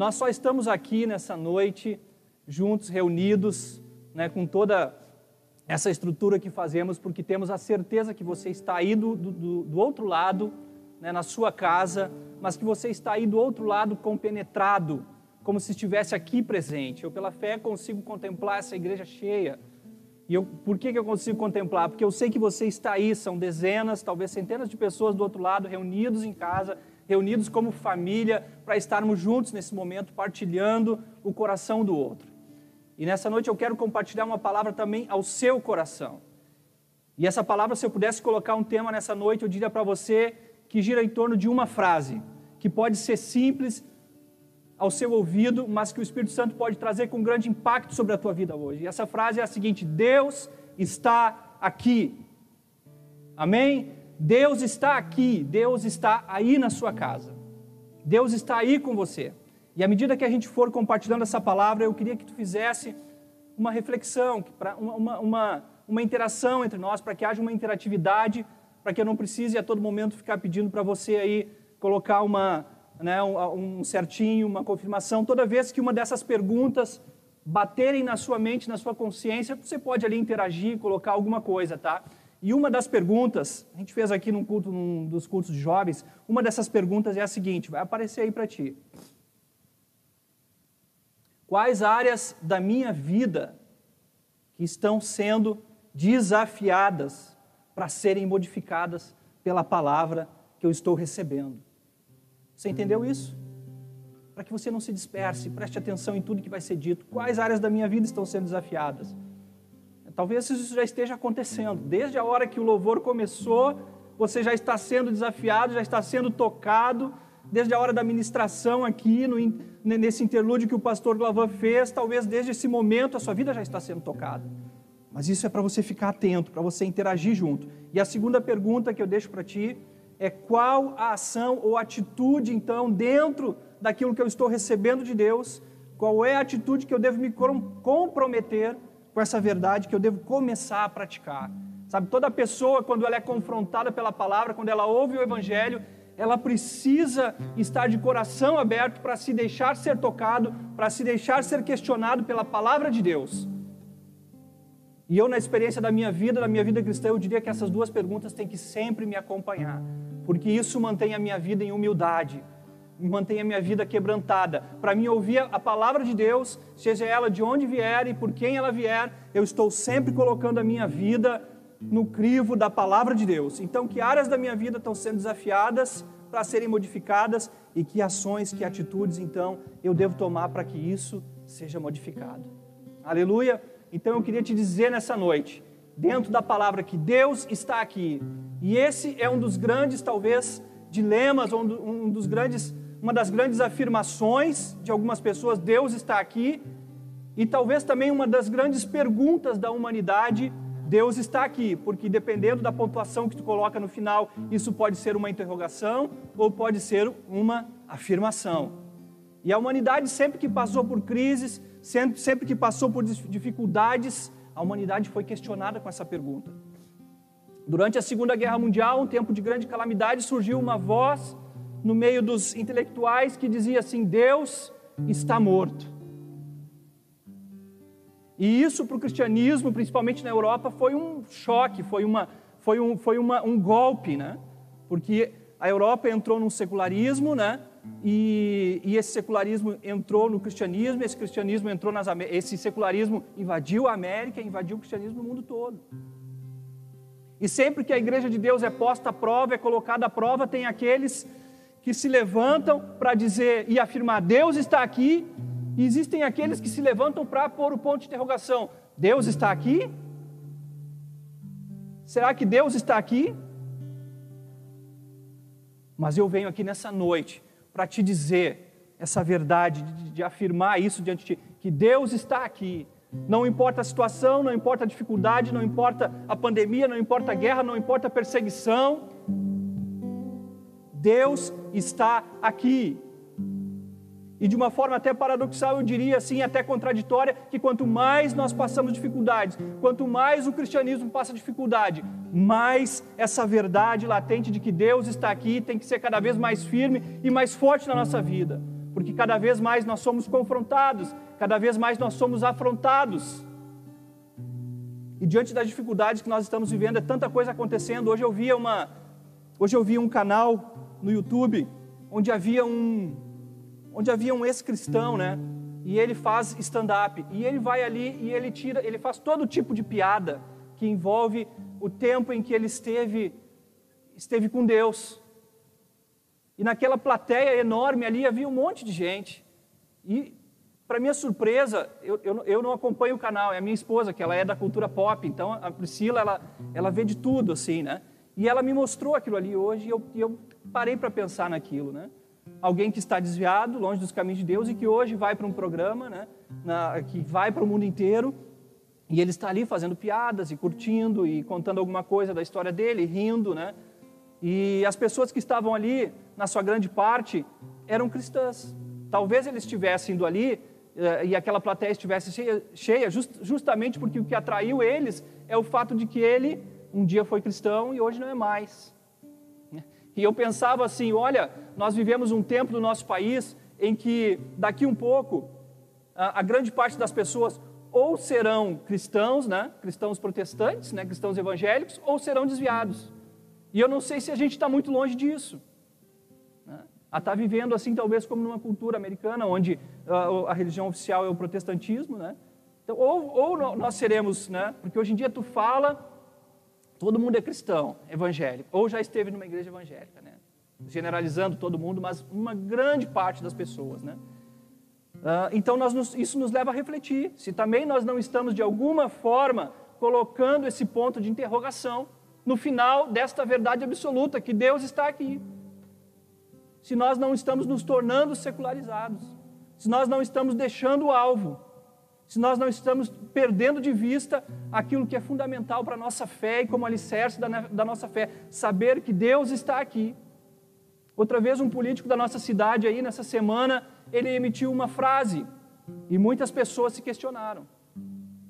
nós só estamos aqui nessa noite, juntos, reunidos, né, com toda essa estrutura que fazemos, porque temos a certeza que você está aí do, do, do outro lado, né, na sua casa, mas que você está aí do outro lado compenetrado, como se estivesse aqui presente. Eu, pela fé, consigo contemplar essa igreja cheia. E eu, por que, que eu consigo contemplar? Porque eu sei que você está aí, são dezenas, talvez centenas de pessoas do outro lado, reunidos em casa, reunidos como família, para estarmos juntos nesse momento, partilhando o coração do outro. E nessa noite eu quero compartilhar uma palavra também ao seu coração. E essa palavra, se eu pudesse colocar um tema nessa noite, eu diria para você que gira em torno de uma frase, que pode ser simples ao seu ouvido, mas que o Espírito Santo pode trazer com grande impacto sobre a tua vida hoje. E essa frase é a seguinte: Deus está aqui. Amém? Deus está aqui, Deus está aí na sua casa. Deus está aí com você. E à medida que a gente for compartilhando essa palavra, eu queria que tu fizesse uma reflexão, uma, uma, uma interação entre nós, para que haja uma interatividade, para que eu não precise a todo momento ficar pedindo para você aí colocar uma, né, um, certinho, uma confirmação. Toda vez que uma dessas perguntas baterem na sua mente, na sua consciência, você pode ali interagir, colocar alguma coisa, tá? E uma das perguntas, a gente fez aqui num culto, num dos cultos de jovens, uma dessas perguntas é a seguinte, vai aparecer aí para ti. Quais áreas da minha vida que estão sendo desafiadas para serem modificadas pela palavra que eu estou recebendo? Você entendeu isso? Para que você não se disperse, preste atenção em tudo que vai ser dito. Quais áreas da minha vida estão sendo desafiadas? Talvez isso já esteja acontecendo. Desde a hora que o louvor começou, você já está sendo desafiado, já está sendo tocado. Desde a hora da ministração aqui, no, nesse interlúdio que o pastor Glavan fez, talvez desde esse momento a sua vida já está sendo tocada. Mas isso é para você ficar atento, para você interagir junto. E a segunda pergunta que eu deixo para ti é qual a ação ou atitude, então, dentro daquilo que eu estou recebendo de Deus, qual é a atitude que eu devo me comprometer com essa verdade que eu devo começar a praticar. Sabe, toda pessoa, quando ela é confrontada pela palavra, quando ela ouve o Evangelho, ela precisa estar de coração aberto para se deixar ser tocado, para se deixar ser questionado pela palavra de Deus. E eu, na experiência da minha vida, da minha vida cristã, eu diria que essas duas perguntas têm que sempre me acompanhar, porque isso mantém a minha vida em humildade, mantenha minha vida quebrantada. Para mim ouvir a palavra de Deus, seja ela de onde vier e por quem ela vier, eu estou sempre colocando a minha vida no crivo da palavra de Deus. Então, que áreas da minha vida estão sendo desafiadas para serem modificadas e que ações, que atitudes, então, eu devo tomar para que isso seja modificado. Aleluia! Então, eu queria te dizer nessa noite, dentro da palavra, que Deus está aqui. E esse é um dos grandes, talvez, dilemas, um dos grandes uma das grandes afirmações de algumas pessoas, Deus está aqui, e talvez também uma das grandes perguntas da humanidade, Deus está aqui, porque dependendo da pontuação que tu coloca no final, isso pode ser uma interrogação ou pode ser uma afirmação. E a humanidade sempre que passou por crises, sempre, sempre que passou por dificuldades, a humanidade foi questionada com essa pergunta. Durante a Segunda Guerra Mundial, um tempo de grande calamidade, surgiu uma voz no meio dos intelectuais que dizia assim: Deus está morto. E isso para o cristianismo, principalmente na Europa, foi um choque, foi, uma, foi, um, foi uma, um golpe, né? Porque a Europa entrou num secularismo, né? E, e, esse secularismo entrou no cristianismo, esse cristianismo entrou nas esse secularismo invadiu a América, invadiu o cristianismo no mundo todo. E sempre que a igreja de Deus é posta à prova, é colocada à prova, tem aqueles que se levantam para dizer e afirmar Deus está aqui, e existem aqueles que se levantam para pôr o ponto de interrogação: Deus está aqui? Será que Deus está aqui? Mas eu venho aqui nessa noite para te dizer essa verdade, de, de, afirmar isso diante de ti, que Deus está aqui. Não importa a situação, não importa a dificuldade, não importa a pandemia, não importa a guerra, não importa a perseguição, Deus está aqui. E de uma forma até paradoxal, eu diria assim, até contraditória, que quanto mais nós passamos dificuldades, quanto mais o cristianismo passa dificuldade, mais essa verdade latente de que Deus está aqui tem que ser cada vez mais firme e mais forte na nossa vida. porque cada vez mais nós somos confrontados, cada vez mais nós somos afrontados. E diante das dificuldades que nós estamos vivendo, é tanta coisa acontecendo. Hoje eu via uma, hoje eu vi um canal no YouTube onde havia um, onde havia um ex-cristão, né? E ele faz stand-up e ele vai ali e ele tira, ele faz todo tipo de piada que envolve o tempo em que ele esteve esteve com Deus. E naquela plateia enorme ali havia um monte de gente. E, para minha surpresa, eu, eu, eu, não acompanho o canal, é a minha esposa, que ela é da cultura pop, então a Priscila, ela, ela vê de tudo, assim, né? E ela me mostrou aquilo ali hoje e eu, eu parei para pensar naquilo, né? Alguém que está desviado, longe dos caminhos de Deus e que hoje vai para um programa, né? Na, que vai para o mundo inteiro e ele está ali fazendo piadas e curtindo e contando alguma coisa da história dele, rindo, né? E as pessoas que estavam ali, na sua grande parte, eram cristãs. Talvez eles estivessem indo ali eh, e aquela plateia estivesse cheia, cheia just, justamente porque o que atraiu eles é o fato de que ele um dia foi cristão e hoje não é mais. E eu pensava assim: olha, nós vivemos um tempo no nosso país em que daqui um pouco a, a grande parte das pessoas ou serão cristãos, né, cristãos protestantes, né, cristãos evangélicos, ou serão desviados. E eu não sei se a gente está muito longe disso. Né? A estar tá vivendo assim, talvez como numa cultura americana, onde a, a religião oficial é o protestantismo, né? Então, ou, ou nós seremos, né? Porque hoje em dia tu fala, todo mundo é cristão, evangélico, ou já esteve numa igreja evangélica, né? Generalizando todo mundo, mas uma grande parte das pessoas, né? Uh, então nos, isso nos leva a refletir se também nós não estamos de alguma forma colocando esse ponto de interrogação no final desta verdade absoluta, que Deus está aqui. Se nós não estamos nos tornando secularizados, se nós não estamos deixando o alvo, se nós não estamos perdendo de vista aquilo que é fundamental para a nossa fé e como alicerce da, da nossa fé, saber que Deus está aqui. Outra vez, um político da nossa cidade aí, nessa semana, ele emitiu uma frase e muitas pessoas se questionaram.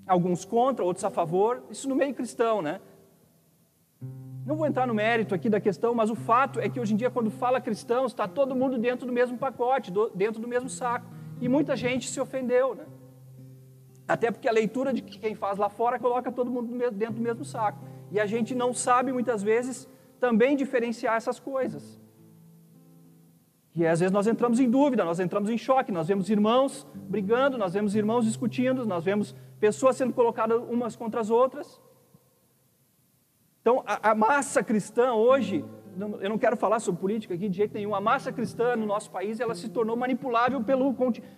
Alguns contra, outros a favor, isso no meio cristão, né? Não vou entrar no mérito aqui da questão, mas o fato é que hoje em dia, quando fala cristãos, está todo mundo dentro do mesmo pacote, dentro do mesmo saco. E muita gente se ofendeu, né? Até porque a leitura de quem faz lá fora coloca todo mundo dentro do mesmo saco. E a gente não sabe, muitas vezes, também diferenciar essas coisas. E às vezes nós entramos em dúvida, nós entramos em choque, nós vemos irmãos brigando, nós vemos irmãos discutindo, nós vemos pessoas sendo colocadas umas contra as outras. Então, a, a, massa cristã hoje, eu não quero falar sobre política aqui de jeito nenhum, a massa cristã no nosso país, ela se tornou manipulável pelo,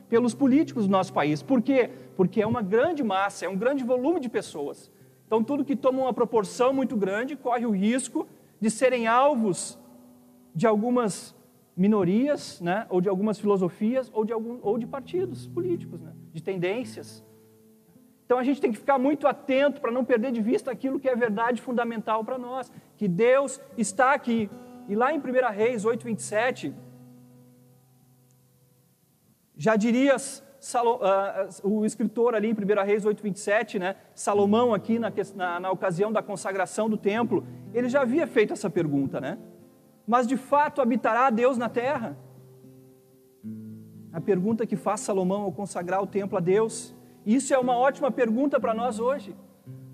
pelos políticos do nosso país. Por quê? Porque é uma grande massa, é um grande volume de pessoas. Então, tudo que toma uma proporção muito grande corre o risco de serem alvos de algumas minorias, né, ou de algumas filosofias, ou de, algum, ou de partidos políticos, né, de tendências. Então a gente tem que ficar muito atento para não perder de vista aquilo que é verdade fundamental para nós, que Deus está aqui. E lá em 1 Reis 8:27, já dirias uh, o escritor ali em 1 Reis 8:27, né, Salomão aqui na, na, na ocasião da consagração do templo, ele já havia feito essa pergunta, né? Mas de fato habitará Deus na terra? A pergunta que faz Salomão ao consagrar o templo a Deus. Isso é uma ótima pergunta para nós hoje.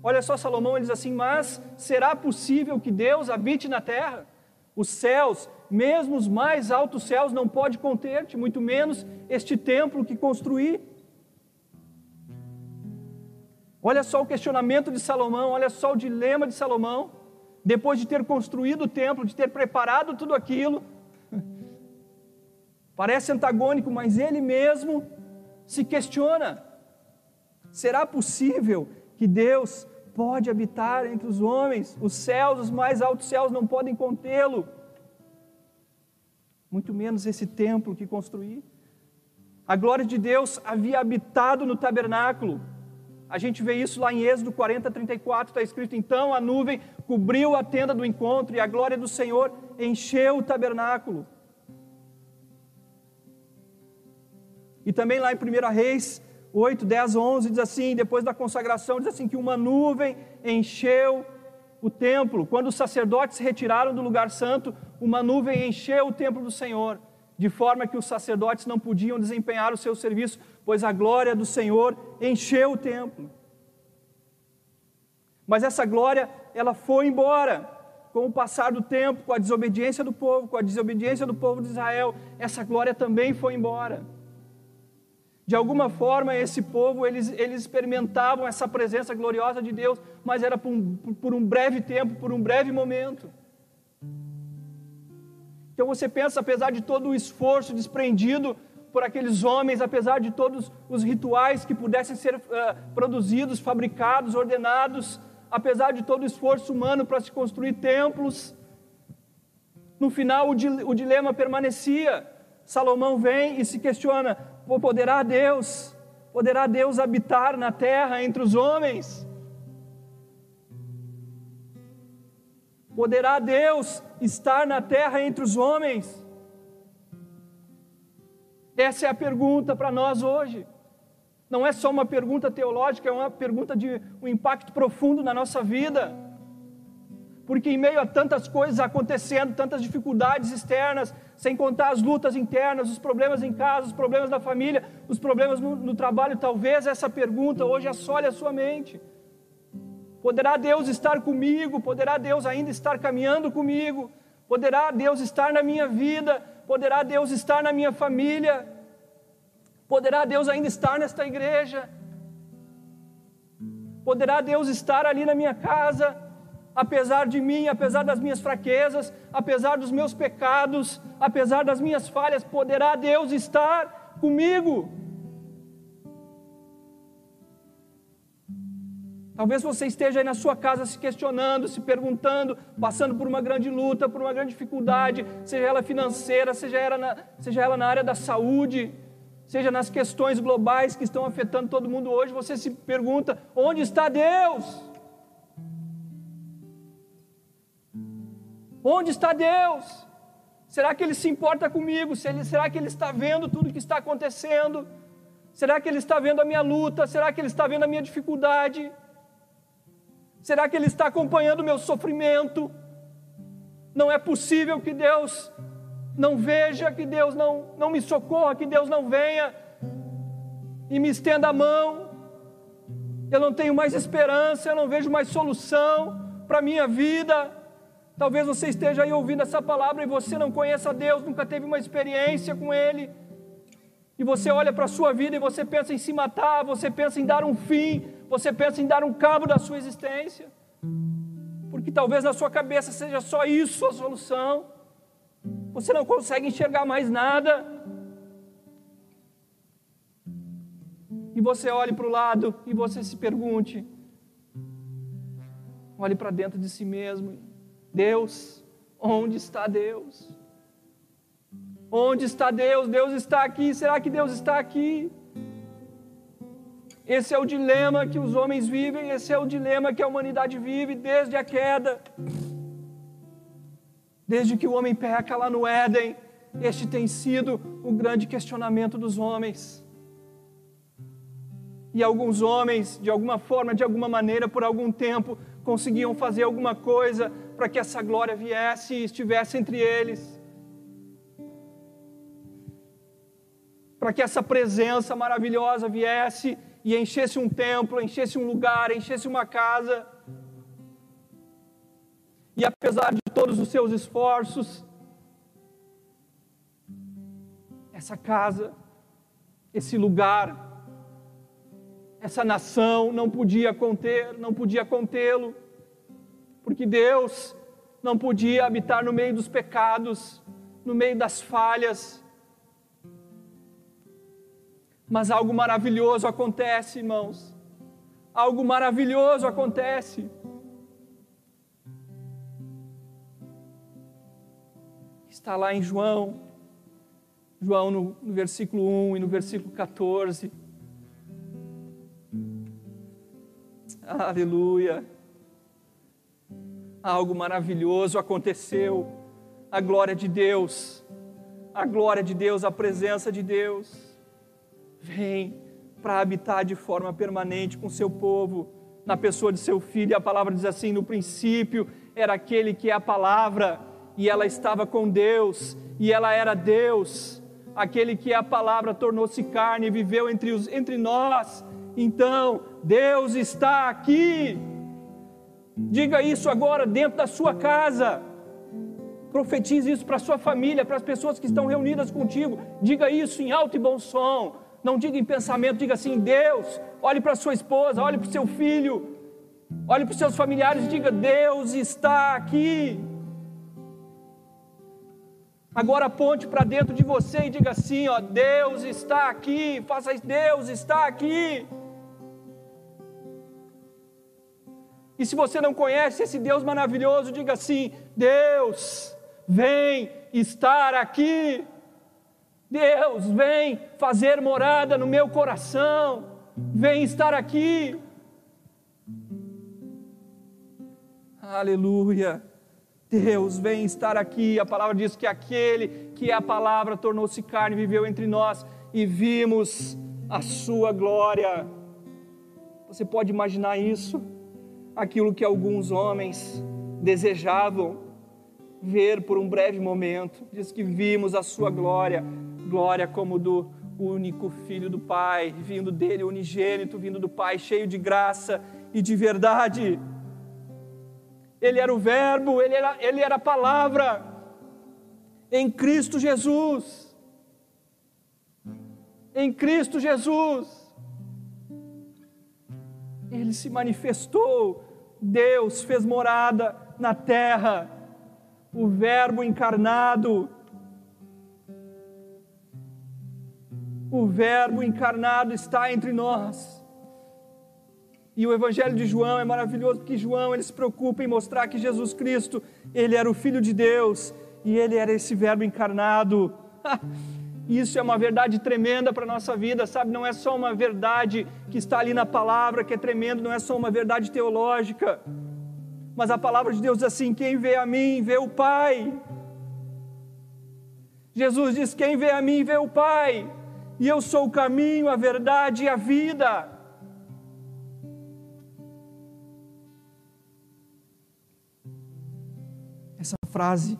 Olha só, Salomão ele diz assim: Mas será possível que Deus habite na terra? Os céus, mesmo os mais altos céus, não pode conter-te, muito menos este templo que construí. Olha só o questionamento de Salomão, olha só o dilema de Salomão. Depois de ter construído o templo, de ter preparado tudo aquilo, parece antagônico, mas ele mesmo se questiona: Será possível que Deus pode habitar entre os homens? Os céus, os mais altos céus não podem contê-lo. Muito menos esse templo que construí. A glória de Deus havia habitado no tabernáculo. A gente vê isso lá em Êxodo 40, 34, está escrito: Então a nuvem cobriu a tenda do encontro e a glória do Senhor encheu o tabernáculo. E também lá em 1 Reis 8, 10, 11 diz assim: depois da consagração, diz assim: que uma nuvem encheu o templo. Quando os sacerdotes se retiraram do lugar santo, uma nuvem encheu o templo do Senhor. de forma que os sacerdotes não podiam desempenhar o seu serviço, pois a glória do Senhor encheu o templo. Mas essa glória, ela foi embora com o passar do tempo, com a desobediência do povo, com a desobediência do povo de Israel, essa glória também foi embora. De alguma forma, esse povo, eles, eles experimentavam essa presença gloriosa de Deus, mas era por um, por um breve tempo, por um breve momento. Então você pensa, apesar de todo o esforço desprendido por aqueles homens, apesar de todos os rituais que pudessem ser uh, produzidos, fabricados, ordenados, apesar de todo o esforço humano para se construir templos, no final o, o dilema permanecia. Salomão vem e se questiona: poderá Deus, poderá Deus habitar na terra entre os homens? Poderá Deus estar na terra entre os homens? Essa é a pergunta para nós hoje. Não é só uma pergunta teológica, é uma pergunta de um impacto profundo na nossa vida. Porque em meio a tantas coisas acontecendo, tantas dificuldades externas, sem contar as lutas internas, os problemas em casa, os problemas da família, os problemas no, no trabalho, talvez essa pergunta hoje assole a sua mente. Poderá Deus estar comigo? Poderá Deus ainda estar caminhando comigo? Poderá Deus estar na minha vida? Poderá Deus estar na minha família? Poderá Deus ainda estar nesta igreja? Poderá Deus estar ali na minha casa? Apesar de mim, apesar das minhas fraquezas, apesar dos meus pecados, apesar das minhas falhas, poderá Deus estar comigo? Talvez você esteja aí na sua casa se questionando, se perguntando, passando por uma grande luta, por uma grande dificuldade, seja ela financeira, seja ela na, seja ela na área da saúde, seja nas questões globais que estão afetando todo mundo hoje. Você se pergunta: onde está Deus? Onde está Deus? Será que Ele se importa comigo? Será que Ele está vendo tudo o que está acontecendo? Será que Ele está vendo a minha luta? Será que Ele está vendo a minha dificuldade? Será que Ele está acompanhando o meu sofrimento? Não é possível que Deus não veja, que Deus não, não me socorra, que Deus não venha e me estenda a mão. Eu não tenho mais esperança, eu não vejo mais solução para a minha vida. Talvez você esteja aí ouvindo essa palavra e você não conheça Deus, nunca teve uma experiência com Ele. E você olha para a sua vida e você pensa em se matar, você pensa em dar um fim, você pensa em dar um cabo da sua existência, porque talvez na sua cabeça seja só isso a solução, você não consegue enxergar mais nada, e você olhe para o lado e você se pergunte, olhe para dentro de si mesmo: Deus, onde está Deus? Onde está Deus? Deus está aqui. Será que Deus está aqui? Esse é o dilema que os homens vivem, esse é o dilema que a humanidade vive desde a queda. Desde que o homem peca lá no Éden, este tem sido o grande questionamento dos homens. E alguns homens, de alguma forma, de alguma maneira, por algum tempo, conseguiam fazer alguma coisa para que essa glória viesse e estivesse entre eles. Para que essa presença maravilhosa viesse e enchesse um templo, enchesse um lugar, enchesse uma casa. E apesar de todos os seus esforços, essa casa, esse lugar, essa nação não podia conter, não podia contê-lo, porque Deus não podia habitar no meio dos pecados, no meio das falhas, mas algo maravilhoso acontece, irmãos. Algo maravilhoso acontece. Está lá em João, João no, no versículo 1 e no versículo 14. Aleluia. Algo maravilhoso aconteceu. A glória de Deus, a glória de Deus, a presença de Deus vem para habitar de forma permanente com seu povo, na pessoa de seu filho. E a palavra diz assim: no princípio era aquele que é a palavra, e ela estava com Deus, e ela era Deus. Aquele que é a palavra tornou-se carne e viveu entre, os, entre nós. Então, Deus está aqui. Diga isso agora dentro da sua casa. Profetize isso para a sua família, para as pessoas que estão reunidas contigo. Diga isso em alto e bom som. Não diga em pensamento, diga assim: Deus, olhe para sua esposa, olhe para o seu filho, olhe para os seus familiares e diga: Deus está aqui. Agora aponte para dentro de você e diga assim: ó, Deus está aqui. Faça isso, Deus está aqui. E se você não conhece esse Deus maravilhoso, diga assim: Deus, vem estar aqui. Deus, vem fazer morada no meu coração. Vem estar aqui. Aleluia. Deus vem estar aqui. A palavra diz que aquele que é a palavra tornou-se carne, viveu entre nós e vimos a sua glória. Você pode imaginar isso? Aquilo que alguns homens desejavam ver por um breve momento. Diz que vimos a sua glória, glória como do único filho do Pai, vindo dele, unigênito, vindo do Pai, cheio de graça e de verdade. Ele era o Verbo, ele era, ele era a palavra em Cristo Jesus. Em Cristo Jesus. Ele se manifestou Deus fez morada na terra, o Verbo encarnado. O Verbo encarnado está entre nós. E o Evangelho de João é maravilhoso porque João ele se preocupa em mostrar que Jesus Cristo ele era o Filho de Deus e ele era esse Verbo encarnado. Isso é uma verdade tremenda para a nossa vida, sabe? Não é só uma verdade que está ali na palavra, que é tremendo, não é só uma verdade teológica. Mas a palavra de Deus diz assim: quem vê a mim, vê o Pai. Jesus diz: quem vê a mim, vê o Pai. E eu sou o caminho, a verdade e a vida. Essa frase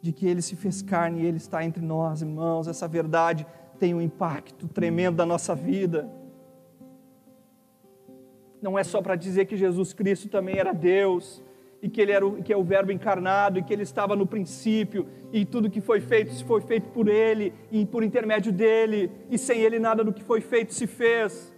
de que Ele se fez carne e Ele está entre nós, irmãos. Essa verdade tem um impacto tremendo na nossa vida. Não é só para dizer que Jesus Cristo também era Deus e que ele era o, que é o Verbo encarnado e que ele estava no princípio e tudo que foi feito foi feito por ele e por intermédio dele e sem ele nada do que foi feito se fez.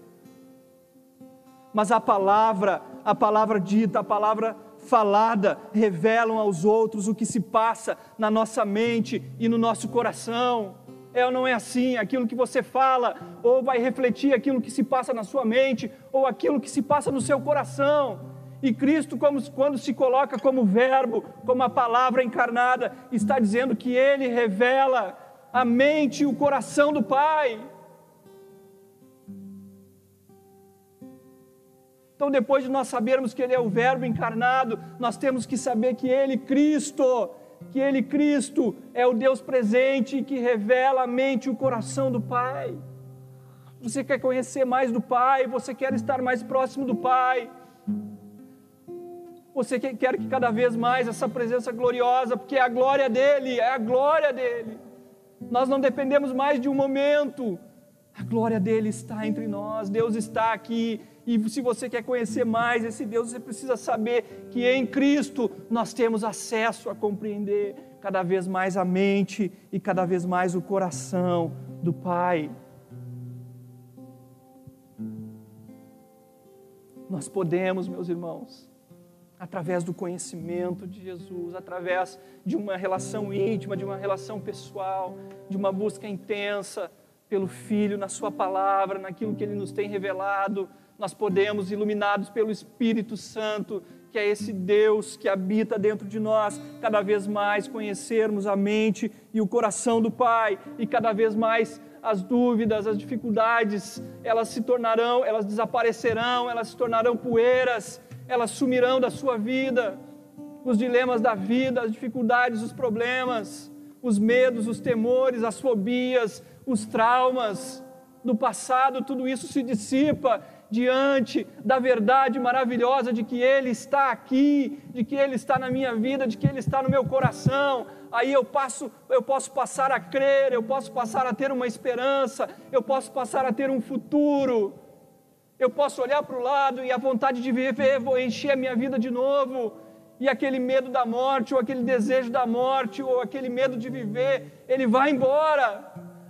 Mas a palavra, a palavra dita, a palavra falada revelam aos outros o que se passa na nossa mente e no nosso coração. É ou não é assim? Aquilo que você fala, ou vai refletir aquilo que se passa na sua mente, ou aquilo que se passa no seu coração. E Cristo, como, quando se coloca como Verbo, como a palavra encarnada, está dizendo que Ele revela a mente e o coração do Pai. Então, depois de nós sabermos que Ele é o Verbo encarnado, nós temos que saber que Ele, Cristo, que Ele, Cristo, é o Deus presente que revela a mente e o coração do Pai. Você quer conhecer mais do Pai, você quer estar mais próximo do Pai. Você quer que cada vez mais essa presença gloriosa, porque é a glória dele, é a glória dele. Nós não dependemos mais de um momento, a glória dele está entre nós, Deus está aqui, e se você quer conhecer mais esse Deus, você precisa saber que em Cristo nós temos acesso a compreender cada vez mais a mente e cada vez mais o coração do Pai. Nós podemos, meus irmãos, através do conhecimento de Jesus, através de uma relação íntima, de uma relação pessoal, de uma busca intensa pelo Filho, na Sua palavra, naquilo que Ele nos tem revelado nós podemos, iluminados pelo Espírito Santo, que é esse Deus que habita dentro de nós, cada vez mais conhecermos a mente e o coração do Pai, e cada vez mais as dúvidas, as dificuldades, elas se tornarão, elas desaparecerão, elas se tornarão poeiras, elas sumirão da sua vida. Os dilemas da vida, as dificuldades, os problemas, os medos, os temores, as fobias, os traumas, do passado, tudo isso se dissipa diante da verdade maravilhosa de que Ele está aqui, de que Ele está na minha vida, de que Ele está no meu coração. Aí eu, passo, eu posso passar a crer, eu posso passar a ter uma esperança, eu posso passar a ter um futuro. Eu posso olhar para o lado e a vontade de viver, vou encher a minha vida de novo. E aquele medo da morte, ou aquele desejo da morte, ou aquele medo de viver, ele vai embora.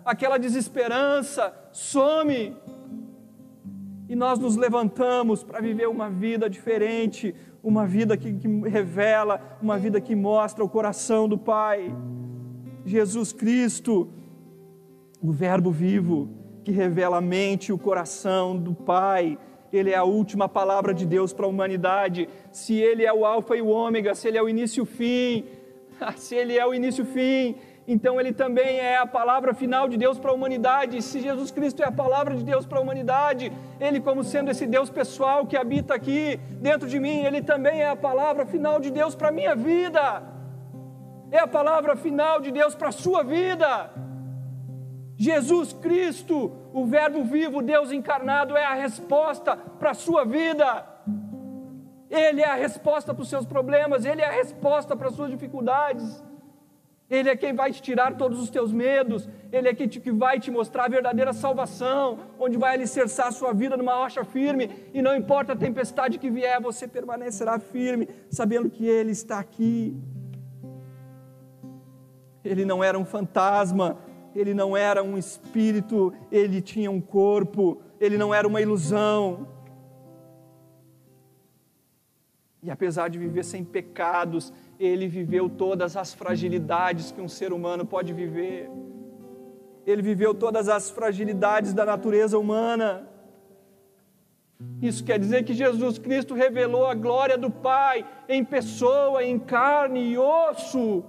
Aquela desesperança some e nós nos levantamos para viver uma vida diferente, uma vida que, que, revela, uma vida que mostra o coração do Pai. Jesus Cristo, o Verbo vivo, que revela a mente e o coração do Pai. Ele é a última palavra de Deus para a humanidade. Se Ele é o Alfa e o Ômega, se Ele é o início e o fim, se Ele é o início e o fim, então ele também é a palavra final de Deus para a humanidade. Se Jesus Cristo é a palavra de Deus para a humanidade, ele, como sendo esse Deus pessoal que habita aqui dentro de mim, ele também é a palavra final de Deus para a minha vida. É a palavra final de Deus para a sua vida. Jesus Cristo, o Verbo vivo, Deus encarnado, é a resposta para a sua vida. Ele é a resposta para os seus problemas, ele é a resposta para as suas dificuldades. Ele é quem vai te tirar todos os teus medos, Ele é quem te, que vai te mostrar a verdadeira salvação, onde vai alicerçar a sua vida numa rocha firme, e não importa a tempestade que vier, você permanecerá firme, sabendo que Ele está aqui. Ele não era um fantasma, ele não era um espírito, ele tinha um corpo, ele não era uma ilusão. E apesar de viver sem pecados, ele viveu todas as fragilidades que um ser humano pode viver. Ele viveu todas as fragilidades da natureza humana. Isso quer dizer que Jesus Cristo revelou a glória do Pai em pessoa, em carne e osso.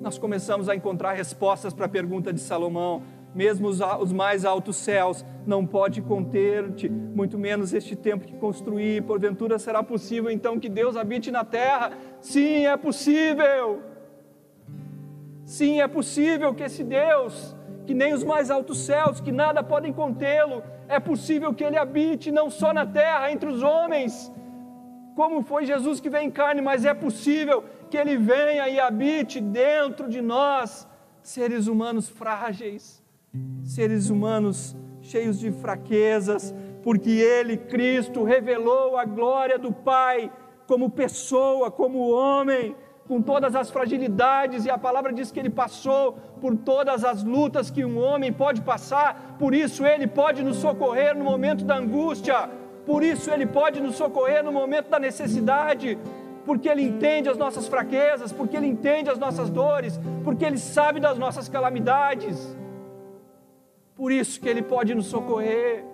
Nós começamos a encontrar respostas para a pergunta de Salomão mesmo os, mais altos céus não pode conter-te, muito menos este tempo que construí. Porventura será possível então que Deus habite na terra? Sim, é possível. Sim, é possível que esse Deus, que nem os mais altos céus, que nada podem contê-lo, é possível que ele habite não só na terra, entre os homens, como foi Jesus que veio em carne, mas é possível que ele venha e habite dentro de nós, seres humanos frágeis seres humanos cheios de fraquezas, porque Ele, Cristo, revelou a glória do Pai como pessoa, como homem, com todas as fragilidades, e a palavra diz que Ele passou por todas as lutas que um homem pode passar, por isso Ele pode nos socorrer no momento da angústia, por isso Ele pode nos socorrer no momento da necessidade, porque Ele entende as nossas fraquezas, porque Ele entende as nossas dores, porque Ele sabe das nossas calamidades. Por isso que Ele pode nos socorrer,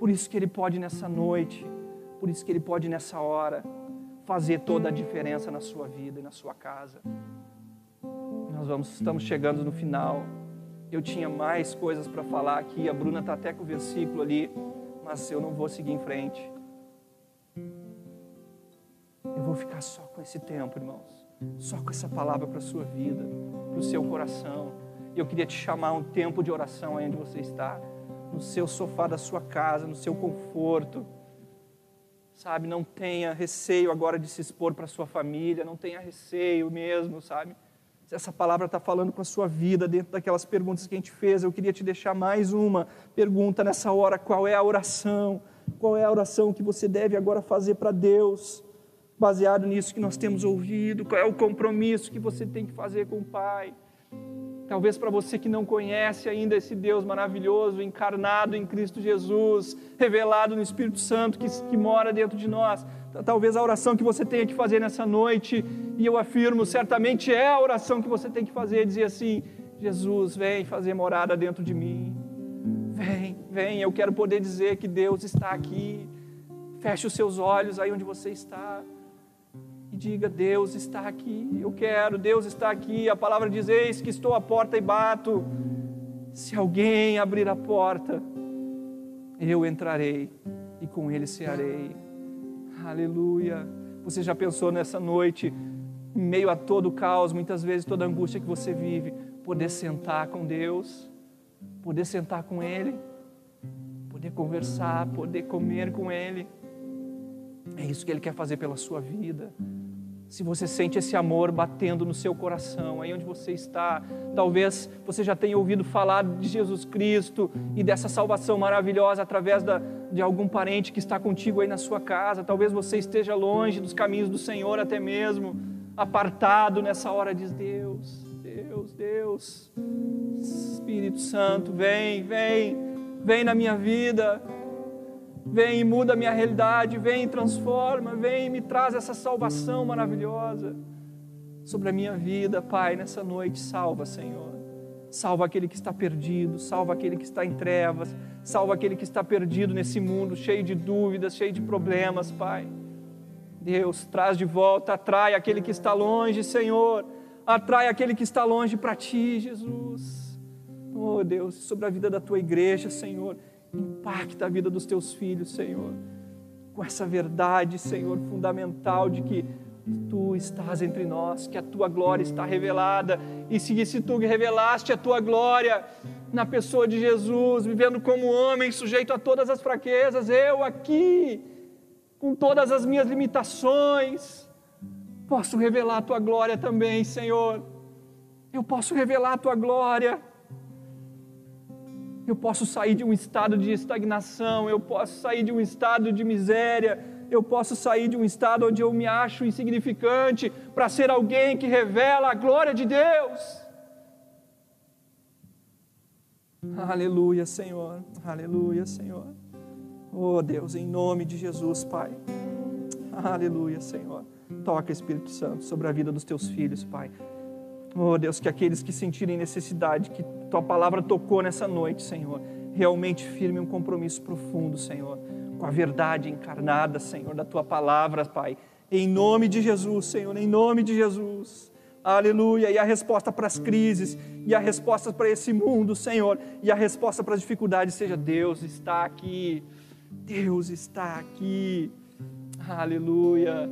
por isso que Ele pode nessa noite, por isso que Ele pode nessa hora fazer toda a diferença na sua vida e na sua casa. Nós vamos, estamos chegando no final. Eu tinha mais coisas para falar aqui, a Bruna está até com o versículo ali, mas eu não vou seguir em frente. Eu vou ficar só com esse tempo, irmãos, só com essa palavra para a sua vida, para o seu coração. E eu queria te chamar a um tempo de oração aí onde você está, no seu sofá da sua casa, no seu conforto. Sabe, não tenha receio agora de se expor para a sua família, não tenha receio mesmo, sabe? Essa palavra está falando para a sua vida, dentro daquelas perguntas que a gente fez, eu queria te deixar mais uma pergunta nessa hora: qual é a oração? Qual é a oração que você deve agora fazer para Deus? Baseado nisso que nós temos ouvido, qual é o compromisso que você tem que fazer com o Pai? Talvez para você que não conhece ainda esse Deus maravilhoso, encarnado em Cristo Jesus, revelado no Espírito Santo que, que mora dentro de nós, talvez a oração que você tenha que fazer nessa noite, e eu afirmo, certamente é a oração que você tem que fazer, dizer assim: Jesus, vem fazer morada dentro de mim. Vem, vem, eu quero poder dizer que Deus está aqui. Feche os seus olhos aí onde você está e diga: Deus está aqui, eu quero, Deus está aqui. A palavra diz: Eis que estou à porta e bato. Se alguém abrir a porta, eu entrarei e com ele cearei. Aleluia. Você já pensou nessa noite em meio a todo o caos, muitas vezes toda a angústia que você vive, poder sentar com Deus, poder sentar com Ele, poder conversar, poder comer com Ele. É isso que Ele quer fazer pela sua vida. Se você sente esse amor batendo no seu coração, aí onde você está, talvez você já tenha ouvido falar de Jesus Cristo e dessa salvação maravilhosa através da, de algum parente que está contigo aí na sua casa. Talvez você esteja longe dos caminhos do Senhor, até mesmo apartado nessa hora. Diz Deus, Deus, Deus, Espírito Santo, vem, vem, vem na minha vida Vem e muda a minha realidade, vem e transforma, vem e me traz essa salvação maravilhosa sobre a minha vida, Pai, nessa noite. Salva, Senhor. Salva aquele que está perdido, salva aquele que está em trevas, salva aquele que está perdido nesse mundo, cheio de dúvidas, cheio de problemas, Pai. Deus, traz de volta, atrai aquele que está longe, Senhor. Atrai aquele que está longe para ti, Jesus. Oh, Deus, sobre a vida da tua igreja, Senhor Impacta a vida dos teus filhos, Senhor, com essa verdade, Senhor, fundamental de que tu estás entre nós, que a tua glória está revelada. E se, se tu revelaste a tua glória na pessoa de Jesus, vivendo como homem, sujeito a todas as fraquezas, eu aqui, com todas as minhas limitações, posso revelar a tua glória também, Senhor. Eu posso revelar a tua glória eu posso sair de um estado de estagnação, eu posso sair de um estado de miséria, eu posso sair de um estado onde eu me acho insignificante para ser alguém que revela a glória de Deus. Aleluia, Senhor. Aleluia, Senhor. Oh Deus, em nome de Jesus, Pai. Aleluia, Senhor. Toca, Espírito Santo, sobre a vida dos teus filhos, Pai. Oh Deus, que aqueles que sentirem necessidade, que tua palavra tocou nessa noite, Senhor, realmente firme um compromisso profundo, Senhor, com a verdade encarnada, Senhor, da tua palavra, Pai. Em nome de Jesus, Senhor, em nome de Jesus. Aleluia. E a resposta para as crises, e a resposta para esse mundo, Senhor, e a resposta para as dificuldades seja: Deus está aqui. Deus está aqui. Aleluia.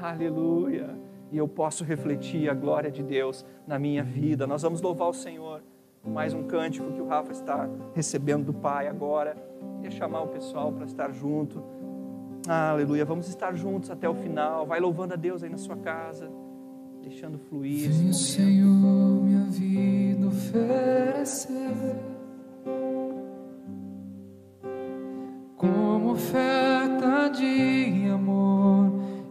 Aleluia e eu posso refletir a glória de Deus na minha vida. Nós vamos louvar o Senhor mais um cântico que o Rafa está recebendo do Pai agora. Queria chamar o pessoal para estar junto. Aleluia. Vamos estar juntos até o final. Vai louvando a Deus aí na sua casa, deixando fluir. Vem, Senhor, minha vida oferecer. Como oferta de amor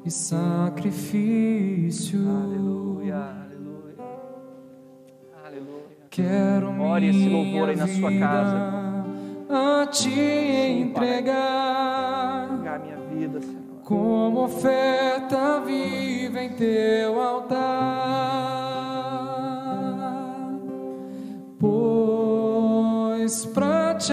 e sacrifício. Aleluia, aleluia, aleluia. Quero Ore esse louvor aí na sua casa. A te entregar. Entregar minha vida, Senhor. Como oferta viva em teu altar. Pois pra te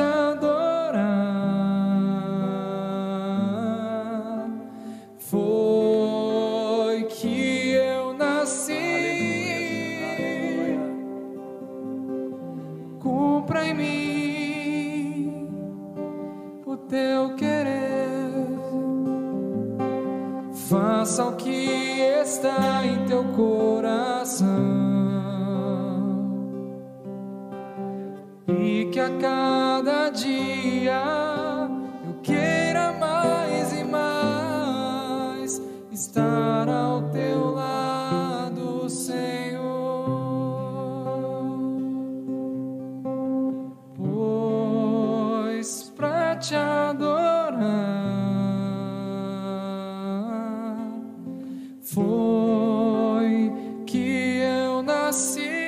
eu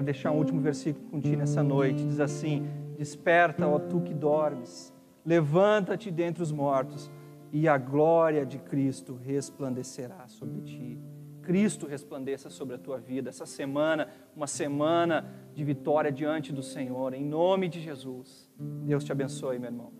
Quero deixar um último versículo contigo nessa noite. Diz assim: Desperta, ó tu que dormes, levanta-te dentre os mortos, e a glória de Cristo resplandecerá sobre ti. Cristo resplandeça sobre a tua vida. Essa semana, uma semana de vitória diante do Senhor, em nome de Jesus. Deus te abençoe, meu irmão.